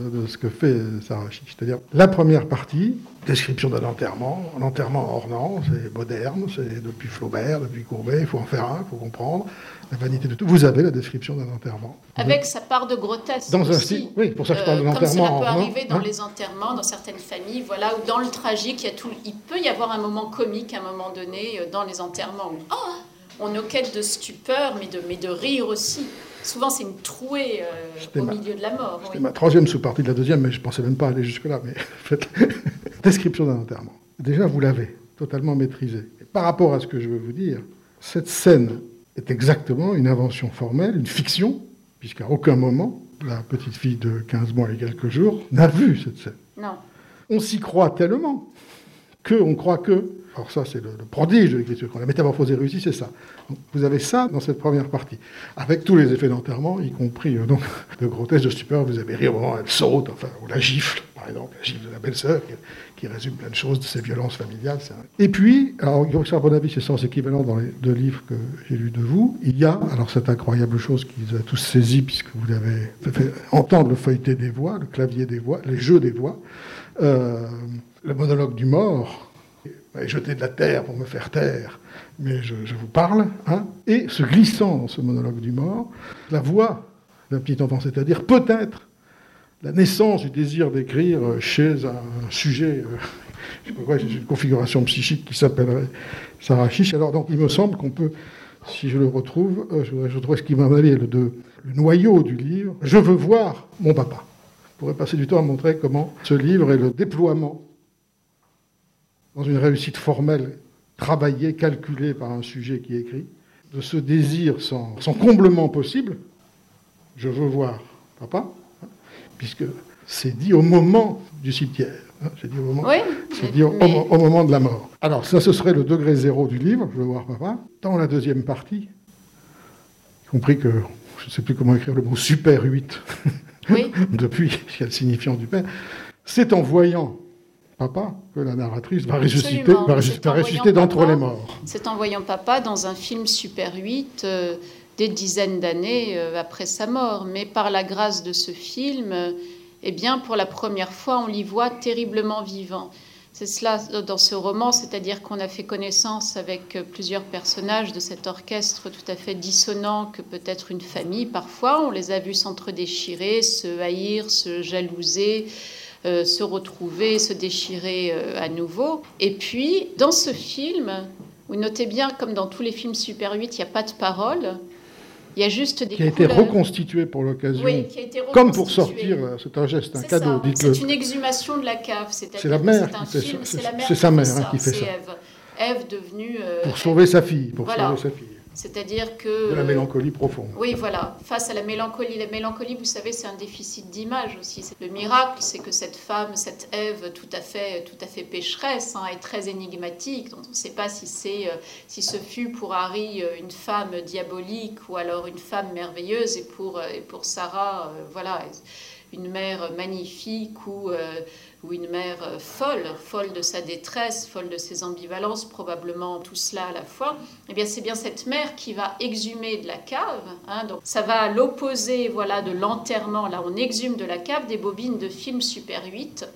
de ce que fait Sarah Chiche. C'est-à-dire, la première partie, description d'un enterrement, un enterrement ornant, c'est moderne, c'est depuis Flaubert, depuis Courbet, il faut en faire un, il faut comprendre la vanité de tout. Vous avez la description d'un enterrement. Avec sa part de grotesque. Dans un style, oui, pour ça que je parle de l'enterrement. Comme cela peut arriver dans hein. les enterrements, dans certaines familles, voilà, ou dans le tragique, il, y a tout, il peut y avoir un moment comique à un moment donné euh, dans les enterrements où oh, on quête de stupeur, mais de, mais de rire aussi. Souvent, c'est une trouée euh, au milieu de la mort. C'était ma troisième sous-partie de la deuxième, mais je ne pensais même pas aller jusque-là. Mais description d'un enterrement. Déjà, vous l'avez totalement maîtrisé. par rapport à ce que je veux vous dire, cette scène est exactement une invention formelle, une fiction, puisqu'à aucun moment, la petite fille de 15 mois et quelques jours n'a vu cette scène. Non. On s'y croit tellement qu'on croit que, Alors ça, c'est le, prodige de l'écriture. Quand la métamorphose est réussie, c'est ça. vous avez ça dans cette première partie, avec tous les effets d'enterrement, y compris euh, donc de grotesque, de stupeur. Vous avez rire au moment où elle saute, enfin, ou la gifle, par exemple, la gifle de la belle-sœur, qui, résume plein de choses de ces violences familiales. Et puis, alors, à mon avis, c'est sens équivalent dans les deux livres que j'ai lus de vous. Il y a, alors cette incroyable chose qui vous a tous saisi, puisque vous avez fait entendre le feuilleté des voix, le clavier des voix, les jeux des voix, euh, le monologue du mort, jeter de la terre pour me faire taire, mais je, vous parle, hein, et se glissant dans ce monologue du mort, la voix d'un petit enfant, c'est-à-dire peut-être la naissance du désir d'écrire chez un sujet, euh, je sais pas quoi, une configuration psychique qui s'appellerait Sarah. Alors donc il me semble qu'on peut, si je le retrouve, euh, je retrouver ce qui m'a amené le, noyau du livre, Je veux voir mon papa. Je pourrais passer du temps à montrer comment ce livre est le déploiement dans une réussite formelle, travaillée, calculée par un sujet qui écrit, de ce désir sans, comblement possible, je veux voir papa, puisque c'est dit au moment du cimetière. Hein, c'est dit, au moment, dit au, moment de la mort. Alors, ça, ce serait le degré zéro du livre, je veux voir papa. Dans la deuxième partie, y compris que je ne sais plus comment écrire le mot super 8, depuis, il y a le signifiant du père, c'est en voyant papa que la narratrice va ressusciter, va d'entre les morts. C'est en voyant papa dans un film Super 8 euh, des dizaines d'années euh, après sa mort. Mais par la grâce de ce film, euh, eh bien, pour la première fois, on l'y voit terriblement vivant. C'est cela dans ce roman, c'est-à-dire qu'on a fait connaissance avec plusieurs personnages de cet orchestre tout à fait dissonant que peut être une famille parfois. On les a vus s'entre-déchirer, se haïr, se jalouser, euh, se retrouver, se déchirer euh, à nouveau. Et puis, dans ce film, vous notez bien, comme dans tous les films Super 8, il n'y a pas de parole. Il y a juste des qui a été reconstitué pour l'occasion, oui, comme pour sortir, euh, c'est un geste, un cadeau. C'est une exhumation de la cave. C'est la mère qui fait ça. C'est sa mère hein, qui fait ça. Ève devenue. pour sauver sa fille. Pour sauver sa fille. C'est-à-dire que... De la mélancolie profonde. Oui, voilà. Face à la mélancolie. La mélancolie, vous savez, c'est un déficit d'image aussi. Le miracle, c'est que cette femme, cette Ève tout à fait, tout à fait pécheresse, hein, est très énigmatique, on ne sait pas si, c'est, euh, si ce fut pour Harry euh, une femme diabolique ou alors une femme merveilleuse, et pour, euh, et pour Sarah, voilà, une mère magnifique ou ou une mère euh, folle, folle de sa détresse, folle de ses ambivalences, probablement tout cela à la fois, eh bien c'est bien cette mère qui va exhumer de la cave. Hein, donc ça va à l'opposé voilà, de l'enterrement. Là, on exhume de la cave des bobines de films Super 8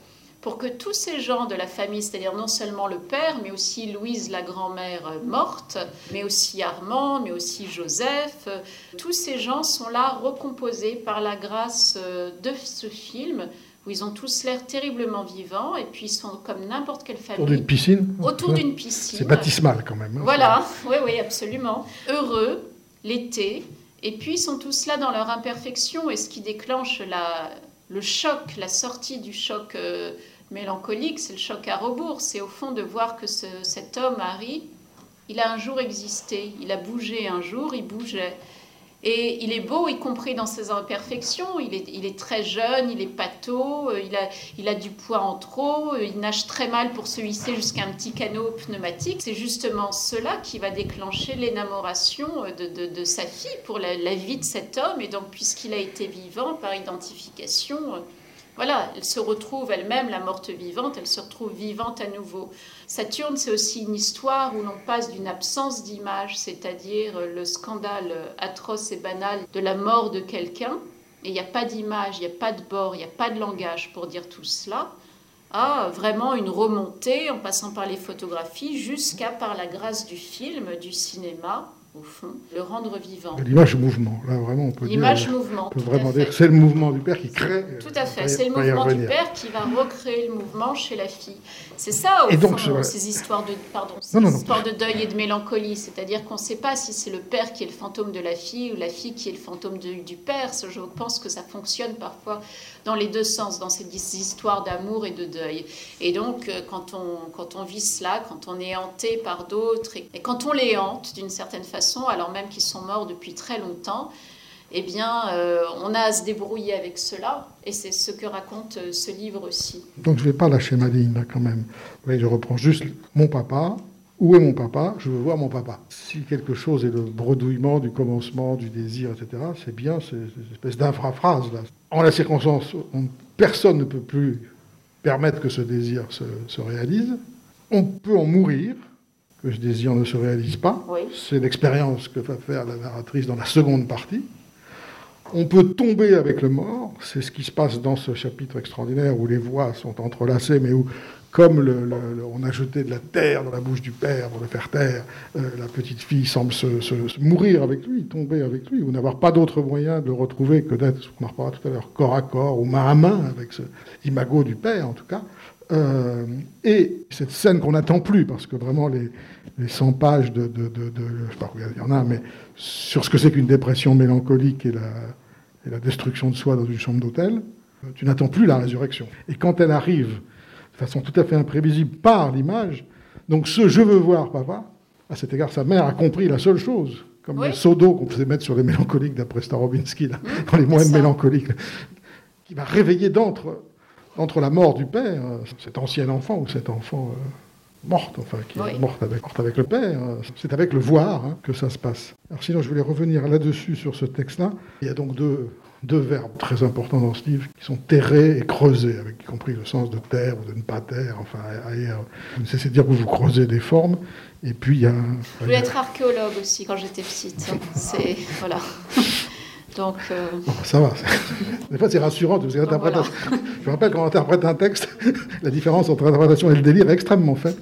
pour que tous ces gens de la famille, c'est-à-dire non seulement le père, mais aussi Louise, la grand-mère euh, morte, mais aussi Armand, mais aussi Joseph, euh, tous ces gens sont là recomposés par la grâce de ce film où ils ont tous l'air terriblement vivants et puis ils sont comme n'importe quelle famille. Autour d'une piscine Autour d'une piscine. C'est baptismal quand même. Hein. voilà, oui, oui, absolument. Heureux, l'été, et puis ils sont tous là dans leur imperfection et ce qui déclenche la, le choc, la sortie du choc euh, mélancolique, c'est le choc à rebours. C'est au fond de voir que ce, cet homme, Harry, il a un jour existé, il a bougé un jour, il bougeait. Et il est beau, y compris dans ses imperfections. Il est, très jeune, il est pâteau, euh, il a, il a du poids en trop, euh, il nage très mal pour se hisser jusqu'à un petit canot pneumatique. C'est justement cela qui va déclencher l'énamoration euh, de, sa fille pour la, la, vie de cet homme. Et donc, puisqu'il a été vivant par identification, voilà, elle se retrouve elle-même, la morte vivante, elle se retrouve vivante à nouveau. Saturne, c'est aussi une histoire où l'on passe d'une absence d'image, c'est-à-dire le scandale atroce et banal de la mort de quelqu'un, et il n'y a pas d'image, il n'y a pas de bord, il n'y a pas de langage pour dire tout cela, à vraiment une remontée en passant par les photographies jusqu'à par la grâce du film, du cinéma, au fond, le rendre vivant. L'image mouvement, là vraiment on peut L'image mouvement. On peut vraiment dire c'est le mouvement du père qui crée. Tout à fait, c'est le mouvement du père qui va recréer le mouvement chez la fille. C'est ça au et donc, fond, ces histoires de pardon, ces histoires de deuil et de mélancolie, c'est-à-dire qu'on ne sait pas si c'est le père qui est le fantôme de la fille ou la fille qui est le fantôme du père. Je pense que ça fonctionne parfois dans les deux sens, dans ces histoires d'amour et de deuil. Et donc euh, quand on quand on vit cela, quand on est hanté par d'autres et quand on les hante d'une certaine façon alors même qu'ils sont morts depuis très longtemps, eh bien, euh, on a à se débrouiller avec cela, et c'est ce que raconte euh, ce livre aussi. Donc je ne vais pas lâcher ma ligne, là, quand même. Je reprends juste mon papa, Où est mon papa? Je veux voir mon papa. Si quelque chose est le bredouillement du commencement, du désir, etc., c'est bien cette espèce d'infraphrase. Là. En la circonstance, personne ne peut plus permettre que ce désir se, réalise. On peut en mourir, que ce désir ne se réalise pas. C'est l'expérience que va faire la narratrice dans la seconde partie. On peut tomber avec le mort, c'est ce qui se passe dans ce chapitre extraordinaire où les voix sont entrelacées, mais où, comme on a jeté de la terre dans la bouche du père pour le faire taire, euh, la petite fille semble se, mourir avec lui, tomber avec lui, ou n'avoir pas d'autre moyen de le retrouver que d'être, on en reparlera tout à l'heure, corps à corps ou main à main avec ce imago du père en tout cas. Euh, et cette scène qu'on n'attend plus, parce que vraiment les, les 100 pages de, de, de, je sais pas il y en a, mais sur ce que c'est qu'une dépression mélancolique et la, et la destruction de soi dans une chambre d'hôtel, euh, tu n'attends plus la résurrection. Et quand elle arrive de façon tout à fait imprévisible par l'image, donc ce je veux voir papa, à cet égard, sa mère a compris la seule chose, comme le seau d'eau qu'on faisait mettre sur les mélancoliques d'après Starobinsky, là, dans les moines mélancoliques, qui va réveiller d'entre, entre la mort du père, euh, cet ancien enfant ou cet enfant. Euh, morte, enfin, qui est morte avec, avec, le Père. C'est avec le voir hein, que ça se passe. Alors sinon, je voulais revenir là-dessus sur ce texte-là. Il y a donc deux, deux verbes très importants dans ce livre qui sont terrer et creuser, avec y compris le sens de terre ou de ne pas terre, enfin ailleurs. Vous ne cessez de dire que vous creusez des formes. Et puis il y a... Je voulais être archéologue aussi quand j'étais petite. C'est... Voilà. Donc, euh, Ça va. Des fois, c'est rassurant. Parce que Je me rappelle quand on interprète un texte, la différence entre l'interprétation et le délire est extrêmement faible.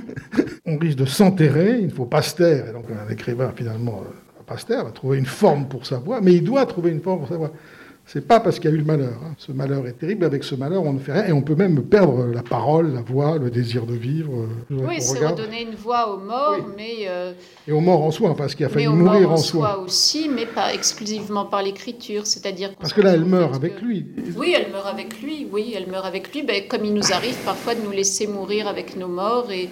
on risque de s'enterrer, il ne faut pas se taire. Et donc, un écrivain, finalement, euh, pas se taire, va trouver une forme pour sa voix, mais il doit trouver une forme pour sa voix. C'est pas parce qu'il y a eu le malheur. Hein. Ce malheur est terrible. Avec ce malheur, on ne fait rien. Et on peut même perdre la parole, la voix, le désir de vivre. Euh, oui, c'est redonner une voix aux morts, mais. Euh, et aux morts en soi, parce qu'il a fallu mourir en, soi. aussi, mais pas exclusivement par l'écriture. C'est-à-dire. Parce que là, elle meurt avec lui. Oui, elle meurt avec lui. Oui, elle meurt avec lui. Ben, comme il nous arrive parfois de nous laisser mourir avec nos morts. Et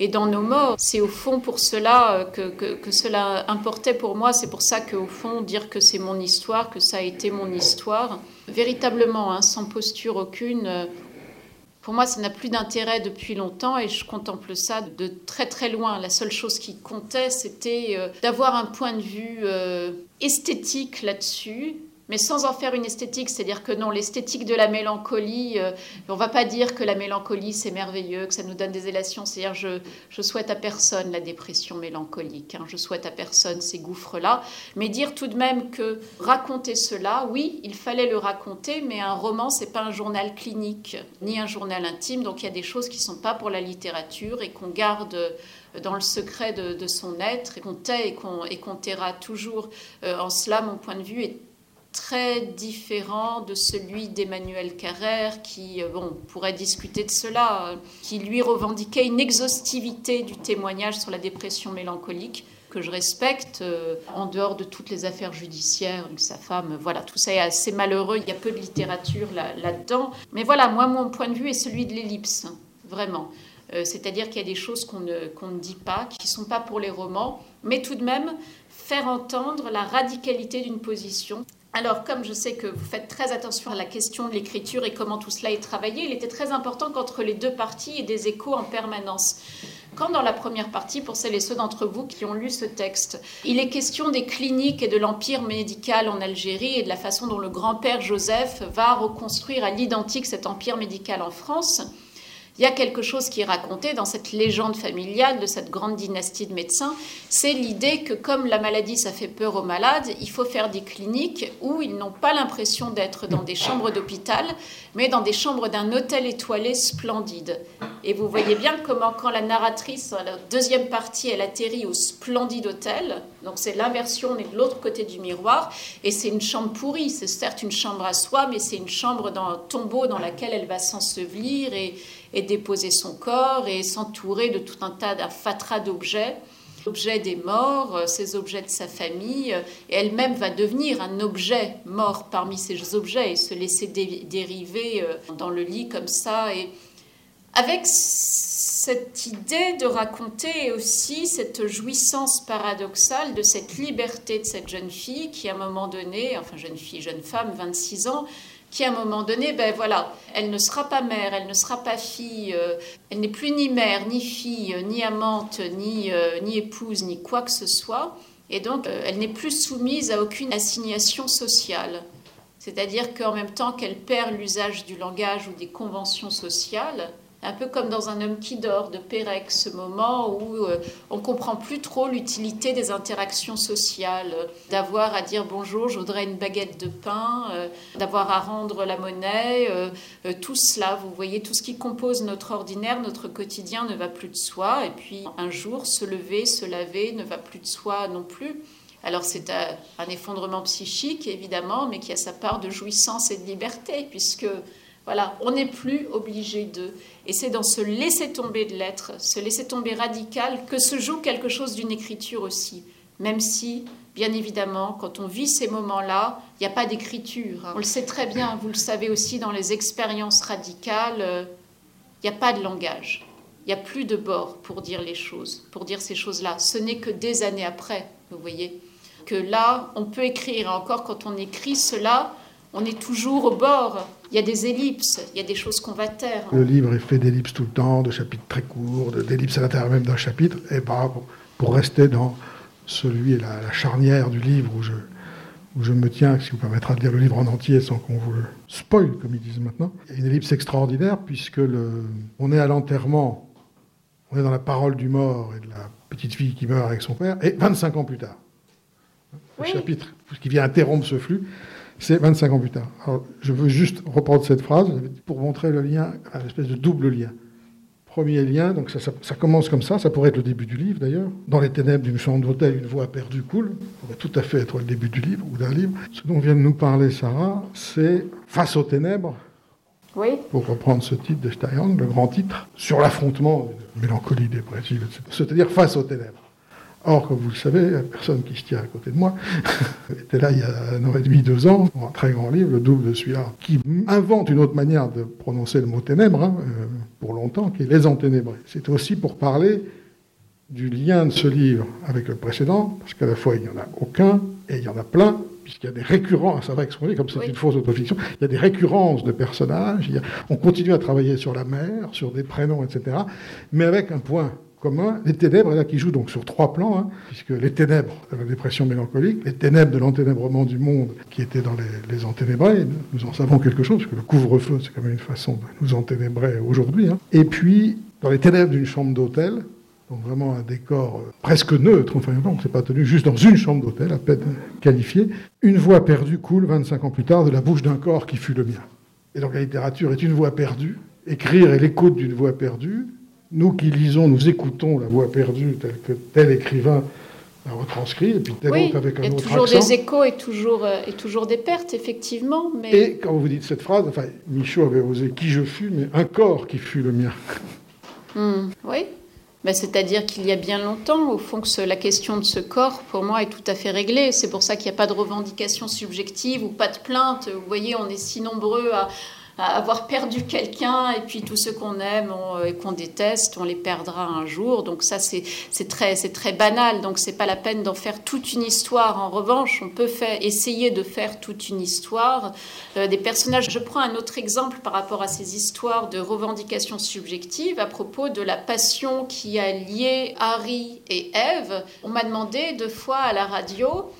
et dans nos morts. C'est au fond pour cela euh, que, que, cela importait pour moi. C'est pour ça qu'au fond, dire que c'est mon histoire, que ça a été mon histoire, véritablement, hein, sans posture aucune, euh, pour moi, ça n'a plus d'intérêt depuis longtemps et je contemple ça de très très loin. La seule chose qui comptait, c'était euh, d'avoir un point de vue esthétique là-dessus, mais sans en faire une esthétique. C'est-à-dire que non, l'esthétique de la mélancolie, euh, on va pas dire que la mélancolie c'est merveilleux, que ça nous donne des élations. C'est-à-dire je, je souhaite à personne la dépression mélancolique, hein. je souhaite à personne ces gouffres-là, mais dire tout de même que raconter cela, oui, il fallait le raconter, mais un roman c'est pas un journal clinique ni un journal intime, donc il y a des choses qui sont pas pour la littérature et qu'on garde dans le secret de, son être et qu'on tait et qu'on taira toujours. Euh, en cela, mon point de vue est très différent de celui d'Emmanuel Carrère, qui, euh, bon, pourrait discuter de cela, euh, qui lui revendiquait une exhaustivité du témoignage sur la dépression mélancolique que je respecte, euh, en dehors de toutes les affaires judiciaires, sa femme, voilà, tout ça est assez malheureux, il y a peu de littérature là-dedans. Mais voilà, moi, mon point de vue est celui de l'ellipse, vraiment. C'est-à-dire qu'il y a des choses qu'on ne, qu'on ne dit pas, qui ne sont pas pour les romans, mais tout de même faire entendre la radicalité d'une position alors, comme je sais que vous faites très attention à la question de l'écriture et comment tout cela est travaillé, il était très important qu'entre les deux parties, il y ait des échos en permanence. Quand dans la première partie, pour celles et ceux d'entre vous qui ont lu ce texte, il est question des cliniques et de l'empire médical en Algérie et de la façon dont le grand-père Joseph va reconstruire à l'identique cet empire médical en France, il y a quelque chose qui est raconté dans cette légende familiale de cette grande dynastie de médecins, c'est l'idée que comme la maladie, ça fait peur aux malades, il faut faire des cliniques où ils n'ont pas l'impression d'être dans des chambres d'hôpital, mais dans des chambres d'un hôtel étoilé splendide. Et vous voyez bien comment quand la narratrice, dans la deuxième partie, elle atterrit au splendide hôtel, donc c'est l'inversion, on est de l'autre côté du miroir, et c'est une chambre pourrie, c'est certes une chambre à soi, mais c'est une chambre dans un tombeau dans laquelle elle va s'ensevelir et et déposer son corps et s'entourer de tout un tas d'un fatras d'objets objets des morts, euh, ces objets de sa famille, euh, et elle-même va devenir un objet mort parmi ces objets et se laisser dériver euh, dans le lit comme ça. Et avec cette idée de raconter aussi cette jouissance paradoxale de cette liberté de cette jeune fille qui, à un moment donné, enfin jeune fille, jeune femme, 26 ans, qui à un moment donné, ben voilà, elle ne sera pas mère, elle ne sera pas fille, euh, elle n'est plus ni mère, ni fille, ni amante, ni, euh, ni épouse, ni quoi que ce soit, et donc euh, elle n'est plus soumise à aucune assignation sociale. C'est-à-dire qu'en même temps qu'elle perd l'usage du langage ou des conventions sociales, un peu comme dans Un homme qui dort de Pérec, ce moment où euh, on comprend plus trop l'utilité des interactions sociales, d'avoir à dire bonjour, je voudrais une baguette de pain, euh, d'avoir à rendre la monnaie, euh, tout cela, vous voyez, tout ce qui compose notre ordinaire, notre quotidien ne va plus de soi, et puis un jour, se lever, se laver ne va plus de soi non plus. Alors c'est un effondrement psychique, évidemment, mais qui a sa part de jouissance et de liberté, puisque voilà, on n'est plus obligé de. Et c'est dans ce laisser tomber de l'être, ce laisser tomber radical, que se joue quelque chose d'une écriture aussi. Même si, bien évidemment, quand on vit ces moments-là, il n'y a pas d'écriture. Hein. On le sait très bien, vous le savez aussi dans les expériences radicales, euh, il n'y a pas de langage. Il n'y a plus de bord pour dire les choses, pour dire ces choses-là. Ce n'est que des années après, vous voyez, que là, on peut écrire. encore, quand on écrit cela, on est toujours au bord. Il y a des ellipses, il y a des choses qu'on va taire. Le livre est fait d'ellipses tout le temps, de chapitres très courts, d'ellipses à l'intérieur même d'un chapitre. Et bah, pour rester dans celui, la, la charnière du livre où je, où je me tiens, ce qui vous permettra de lire le livre en entier sans qu'on vous le spoil, comme ils disent maintenant. Il y a une ellipse extraordinaire puisque le, on est à l'enterrement, on est dans la parole du mort et de la petite fille qui meurt avec son père, et 25 ans plus tard. Le chapitre qui vient interrompre ce flux, c'est 25 ans plus tard. Alors, je veux juste reprendre cette phrase pour montrer le lien, une espèce de double lien. Premier lien, donc ça, ça, commence comme ça, ça pourrait être le début du livre d'ailleurs. Dans les ténèbres d'une chambre d'hôtel, une voix perdue coule. Ça pourrait tout à fait être le début du livre ou d'un livre. Ce dont vient de nous parler Sarah, c'est Face aux ténèbres. Oui. Pour reprendre ce titre de Steyr, le grand titre, sur l'affrontement, mélancolie dépressive, etc. C'est-à-dire face aux ténèbres. Or, comme vous le savez, la personne qui se tient à côté de moi était là il y a un an et demi, deux ans, pour un très grand livre, le double de celui-là, qui invente une autre manière de prononcer le mot ténèbres, hein, euh, pour longtemps, qui est les enténébrés. C'est aussi pour parler du lien de ce livre avec le précédent, parce qu'à la fois il n'y en a aucun et il y en a plein, puisqu'il y a des récurrences, ça va exprimer comme c'est une fausse autofiction, il y a des récurrences de personnages, on continue à travailler sur la mer, sur des prénoms, etc., mais avec un point les ténèbres, là, qui jouent donc sur trois plans, hein, puisque les ténèbres de la dépression mélancolique, les ténèbres de l'enténèbrement du monde qui étaient dans les, les enténébrés, nous en savons quelque chose, parce que le couvre-feu, c'est quand même une façon de nous enténébrer aujourd'hui. Hein. Et puis, dans les ténèbres d'une chambre d'hôtel, donc vraiment un décor euh, presque neutre, enfin non, c'est pas tenu juste dans une chambre d'hôtel, à peine qualifiée, une voix perdue coule 25 ans plus tard de la bouche d'un corps qui fut le mien. Et donc la littérature est une voix perdue, écrire est l'écoute d'une voix perdue, nous qui lisons, nous écoutons la voix perdue telle que tel écrivain la retranscrit, et puis tel autre avec un autre Il y a toujours des échos et toujours, euh, et toujours des pertes, effectivement. Mais... Et quand vous dites cette phrase, enfin, Michaud avait osé qui je fus, mais un corps qui fut le mien. Hmm, oui, ben, c'est-à-dire qu'il y a bien longtemps, au fond, que la question de ce corps, pour moi, est tout à fait réglée. C'est pour ça qu'il n'y a pas de revendication subjective ou pas de plainte. Vous voyez, on est si nombreux à avoir perdu quelqu'un et puis tous ceux qu'on aime et qu'on déteste, on les perdra un jour. Donc ça, c'est très, très banal. Donc c'est pas la peine d'en faire toute une histoire. En revanche, on peut essayer de faire toute une histoire euh, des personnages. Je prends un autre exemple par rapport à ces histoires de revendications subjectives à propos de la passion qui a lié Harry et Eve. On m'a demandé deux fois à la radio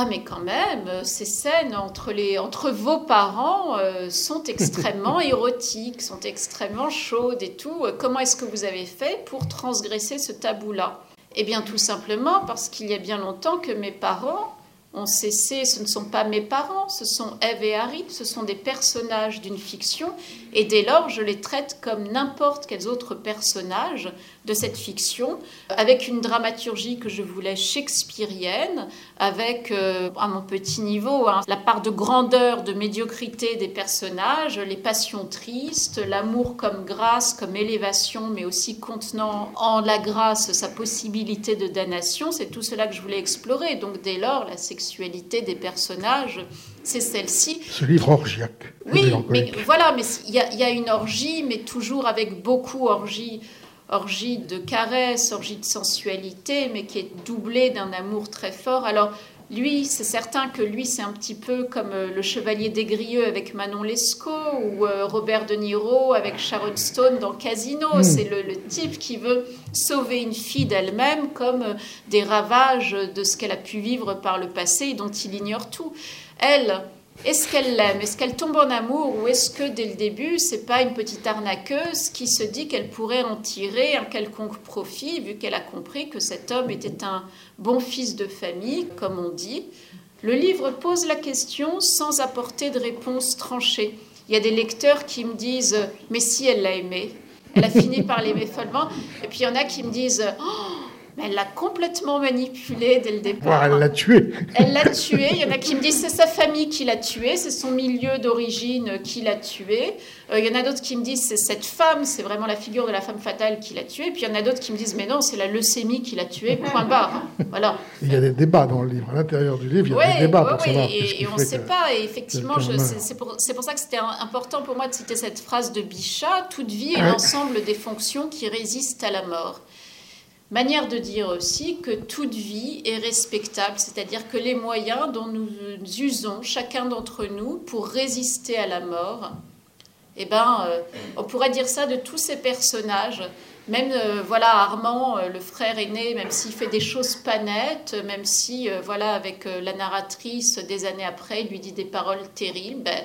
ah mais quand même, ces scènes entre, les, entre vos parents euh, sont extrêmement érotiques, sont extrêmement chaudes et tout. Comment est-ce que vous avez fait pour transgresser ce tabou-là? Eh bien tout simplement parce qu'il y a bien longtemps que mes parents ont cessé, ce ne sont pas mes parents, ce sont Eve et Harry, ce sont des personnages d'une fiction, et dès lors je les traite comme n'importe quels autres personnages de cette fiction, avec une dramaturgie que je voulais shakespearienne, avec, euh, à mon petit niveau, hein, la part de grandeur, de médiocrité des personnages, les passions tristes, l'amour comme grâce, comme élévation, mais aussi contenant en la grâce sa possibilité de damnation, c'est tout cela que je voulais explorer. Donc dès lors, la sexualité des personnages, c'est celle-ci. Ce livre orgiaque. Oui, mais voilà, mais il y, y, a une orgie, mais toujours avec beaucoup orgie orgie de caresses, orgie de sensualité, mais qui est doublée d'un amour très fort. Alors, lui, c'est certain que lui, c'est un petit peu comme euh, le chevalier des Grieux avec Manon Lescaut ou euh, Robert De Niro avec Sharon Stone dans Casino. Hmm. C'est le, le type qui veut sauver une fille d'elle-même comme euh, des ravages de ce qu'elle a pu vivre par le passé et dont il ignore tout. Elle, est-ce qu'elle l'aime? Est-ce qu'elle tombe en amour Ou est-ce que dès le début, c'est pas une petite arnaqueuse qui se dit qu'elle pourrait en tirer un quelconque profit, vu qu'elle a compris que cet homme était un bon fils de famille, comme on dit? Le livre pose la question sans apporter de réponse tranchée. Il y a des lecteurs qui me disent Mais si elle l'a aimé Elle a fini par l'aimer follement. Et puis il y en a qui me disent Oh, mais elle l'a complètement manipulé dès le départ. Elle l'a tué. Elle l'a tué. Il y en a qui me disent c'est sa famille qui l'a tué, c'est son milieu d'origine qui l'a tué. Euh, il y en a d'autres qui me disent c'est cette femme, c'est vraiment la figure de la femme fatale qui l'a tué. Puis il y en a d'autres qui me disent mais non, c'est la leucémie qui l'a tué. Point barre. Voilà. Il y a des débats dans le livre. À l'intérieur du livre, il y a Ouais, des débats ouais, pour ouais, savoir et, et on ne sait pas. Et effectivement, c'est pour, ça que c'était important pour moi de citer cette phrase de Bichat toute vie est Ouais. l'ensemble des fonctions qui résistent à la mort. Manière de dire aussi que toute vie est respectable, c'est-à-dire que les moyens dont nous usons, chacun d'entre nous, pour résister à la mort, eh ben, euh, on pourrait dire ça de tous ces personnages. Même euh, voilà Armand, euh, le frère aîné, même s'il fait des choses pas nettes, même si voilà avec la narratrice des années après, il lui dit des paroles terribles. ben,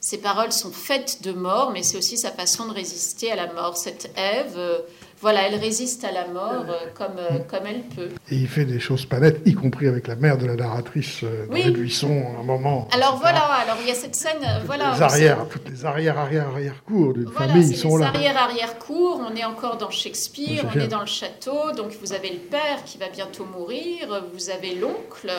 ces paroles sont faites de mort, mais c'est aussi sa façon de résister à la mort. Cette Ève, voilà, elle résiste à la mort euh, comme, euh, comme elle peut. Et il fait des choses pas nettes, y compris avec la mère de la narratrice euh, dans Oui. les buissons, à un moment. Alors etc. voilà, alors il y a cette scène, euh, voilà. les arrières, toutes les arrières, arrière, arrière cours d'une Voilà, famille c'est sont les là. arrière-arrière-cours, on est encore dans Shakespeare, on est dans le château, donc vous avez le père qui va bientôt mourir, vous avez l'oncle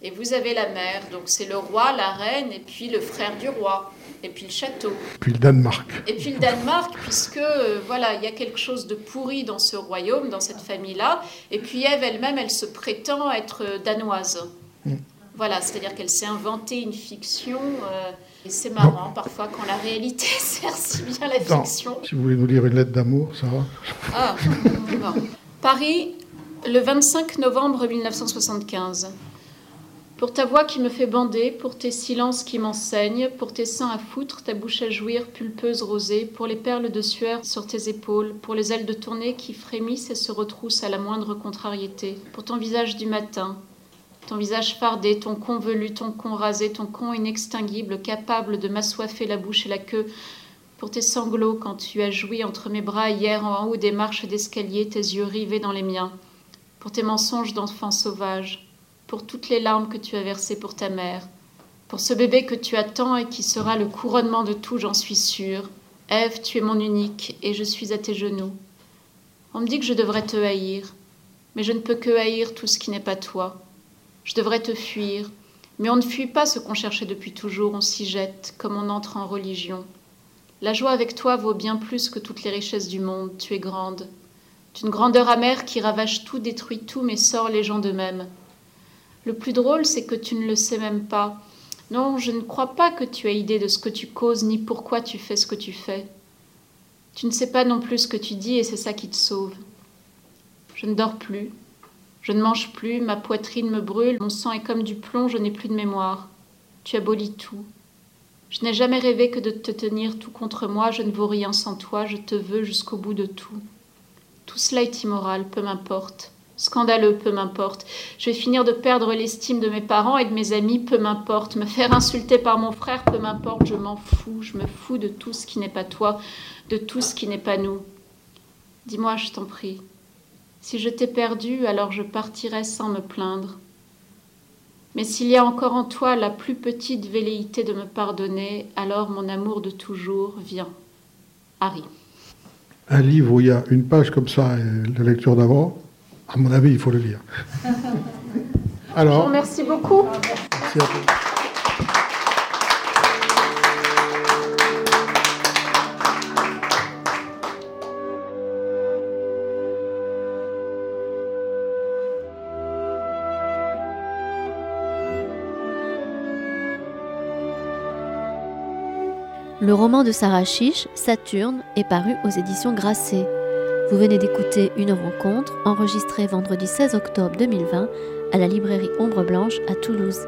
et vous avez la mère. Donc c'est le roi, la reine et puis le frère du roi et puis le château. Puis le Danemark. Et puis le Danemark, puisque euh, voilà, il y a quelque chose de pourri dans ce royaume, dans cette famille-là. Et puis Ève elle-même, elle se prétend être euh, danoise. Mm. Voilà, c'est-à-dire qu'elle s'est inventée une fiction. euh, et c'est marrant parfois quand la réalité sert si bien la Non. fiction. Si vous voulez nous lire une lettre d'amour, ça va? Ah, bon. Paris, le 25 novembre 1975. Pour ta voix qui me fait bander, pour tes silences qui m'enseignent, pour tes seins à foutre, ta bouche à jouir, pulpeuse rosée, pour les perles de sueur sur tes épaules, pour les ailes de tournée qui frémissent et se retroussent à la moindre contrariété, pour ton visage du matin, ton visage fardé, ton con velu, ton con rasé, ton con inextinguible, capable de m'assoiffer la bouche et la queue, pour tes sanglots quand tu as joui entre mes bras hier en haut des marches d'escalier, tes yeux rivés dans les miens, pour tes mensonges d'enfant sauvage, pour toutes les larmes que tu as versées pour ta mère, pour ce bébé que tu attends et qui sera le couronnement de tout, j'en suis sûre. Ève, tu es mon unique et je suis à tes genoux. On me dit que je devrais te haïr, mais je ne peux que haïr tout ce qui n'est pas toi. Je devrais te fuir, mais on ne fuit pas ce qu'on cherchait depuis toujours, on s'y jette comme on entre en religion. La joie avec toi vaut bien plus que toutes les richesses du monde. Tu es grande. D'une grandeur amère qui ravage tout, détruit tout, mais sort les gens d'eux-mêmes. Le plus drôle, c'est que tu ne le sais même pas. Non, je ne crois pas que tu aies idée de ce que tu causes, ni pourquoi tu fais ce que tu fais. Tu ne sais pas non plus ce que tu dis, et c'est ça qui te sauve. Je ne dors plus. Je ne mange plus, ma poitrine me brûle, mon sang est comme du plomb, je n'ai plus de mémoire. Tu abolis tout. Je n'ai jamais rêvé que de te tenir tout contre moi, je ne vaux rien sans toi, je te veux jusqu'au bout de tout. Tout cela est immoral, peu m'importe. Scandaleux, peu m'importe. Je vais finir de perdre l'estime de mes parents et de mes amis, peu m'importe. Me faire insulter par mon frère, peu m'importe. Je m'en fous, je me fous de tout ce qui n'est pas toi, de tout ce qui n'est pas nous. Dis-moi, je t'en prie, si je t'ai perdu, alors je partirai sans me plaindre. Mais s'il y a encore en toi la plus petite velléité de me pardonner, alors mon amour de toujours vient. Harry. Un livre où il y a une page comme ça et la lecture d'avant, à mon avis, il faut le lire. Je vous Alors, remercie beaucoup. merci à vous. Le roman de Sarah Chiche, Saturne, est paru aux éditions Grasset. Vous venez d'écouter une rencontre enregistrée vendredi 16 octobre 2020 à la librairie Ombre Blanche à Toulouse.